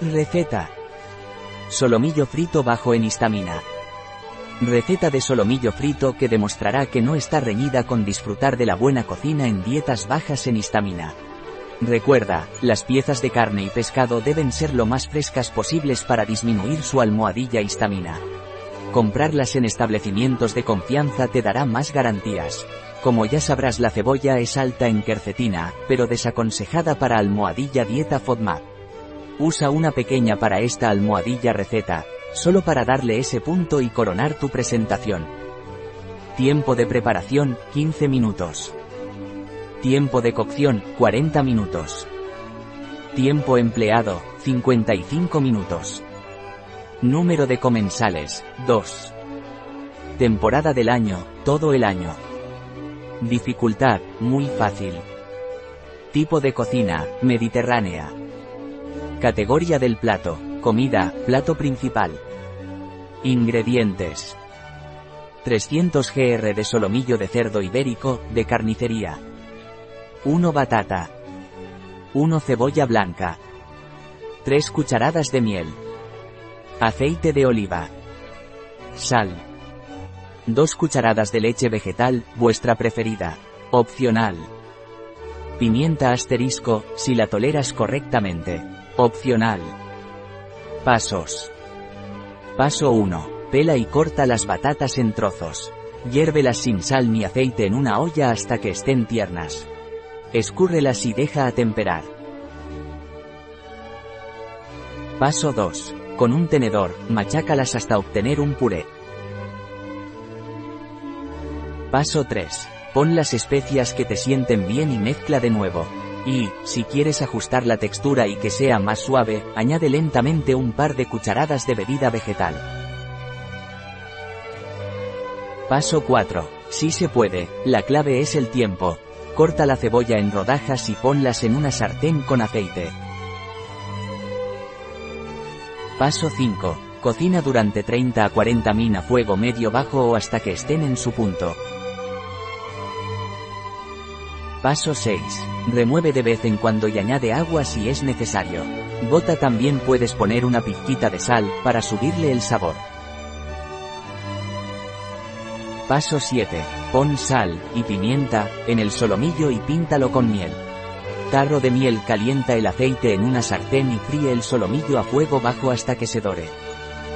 Receta. Solomillo frito bajo en histamina. Receta de solomillo frito que demostrará que no está reñida con disfrutar de la buena cocina en dietas bajas en histamina. Recuerda, las piezas de carne y pescado deben ser lo más frescas posibles para disminuir su almohadilla histamina. Comprarlas en establecimientos de confianza te dará más garantías. Como ya sabrás la cebolla es alta en quercetina, pero desaconsejada para almohadilla dieta FODMAP. Usa una pequeña para esta almohadilla receta, solo para darle ese punto y coronar tu presentación. Tiempo de preparación, 15 minutos. Tiempo de cocción, 40 minutos. Tiempo empleado, 55 minutos. Número de comensales, 2. Temporada del año, todo el año. Dificultad, muy fácil. Tipo de cocina, mediterránea. Categoría del plato, comida, plato principal. Ingredientes. 300 gr de solomillo de cerdo ibérico, de carnicería. 1 batata. 1 cebolla blanca. 3 cucharadas de miel. Aceite de oliva. Sal. 2 cucharadas de leche vegetal, vuestra preferida. Opcional. Pimienta asterisco, si la toleras correctamente. Opcional. Pasos. Paso 1. Pela y corta las batatas en trozos. Hiérvelas sin sal ni aceite en una olla hasta que estén tiernas. Escúrrelas y deja a temperar. Paso 2. Con un tenedor, machácalas hasta obtener un puré. Paso 3. Pon las especias que te sienten bien y mezcla de nuevo. Y, si quieres ajustar la textura y que sea más suave, añade lentamente un par de cucharadas de bebida vegetal. Paso 4. Si se puede, la clave es el tiempo. Corta la cebolla en rodajas y ponlas en una sartén con aceite. Paso 5. Cocina durante 30 a 40 min a fuego medio bajo o hasta que estén en su punto. Paso 6. Remueve de vez en cuando y añade agua si es necesario. Bota también puedes poner una pizquita de sal, para subirle el sabor. Paso 7. Pon sal, y pimienta, en el solomillo y píntalo con miel. Tarro de miel calienta el aceite en una sartén y fríe el solomillo a fuego bajo hasta que se dore.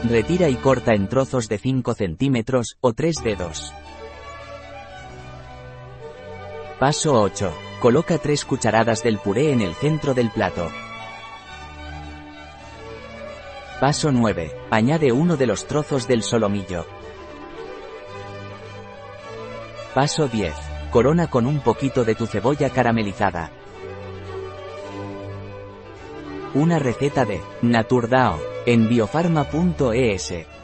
Retira y corta en trozos de 5 centímetros, o 3 dedos. Paso 8. Coloca 3 cucharadas del puré en el centro del plato. Paso 9. Añade uno de los trozos del solomillo. Paso 10. Corona con un poquito de tu cebolla caramelizada. Una receta de Naturdao en biofarma.es.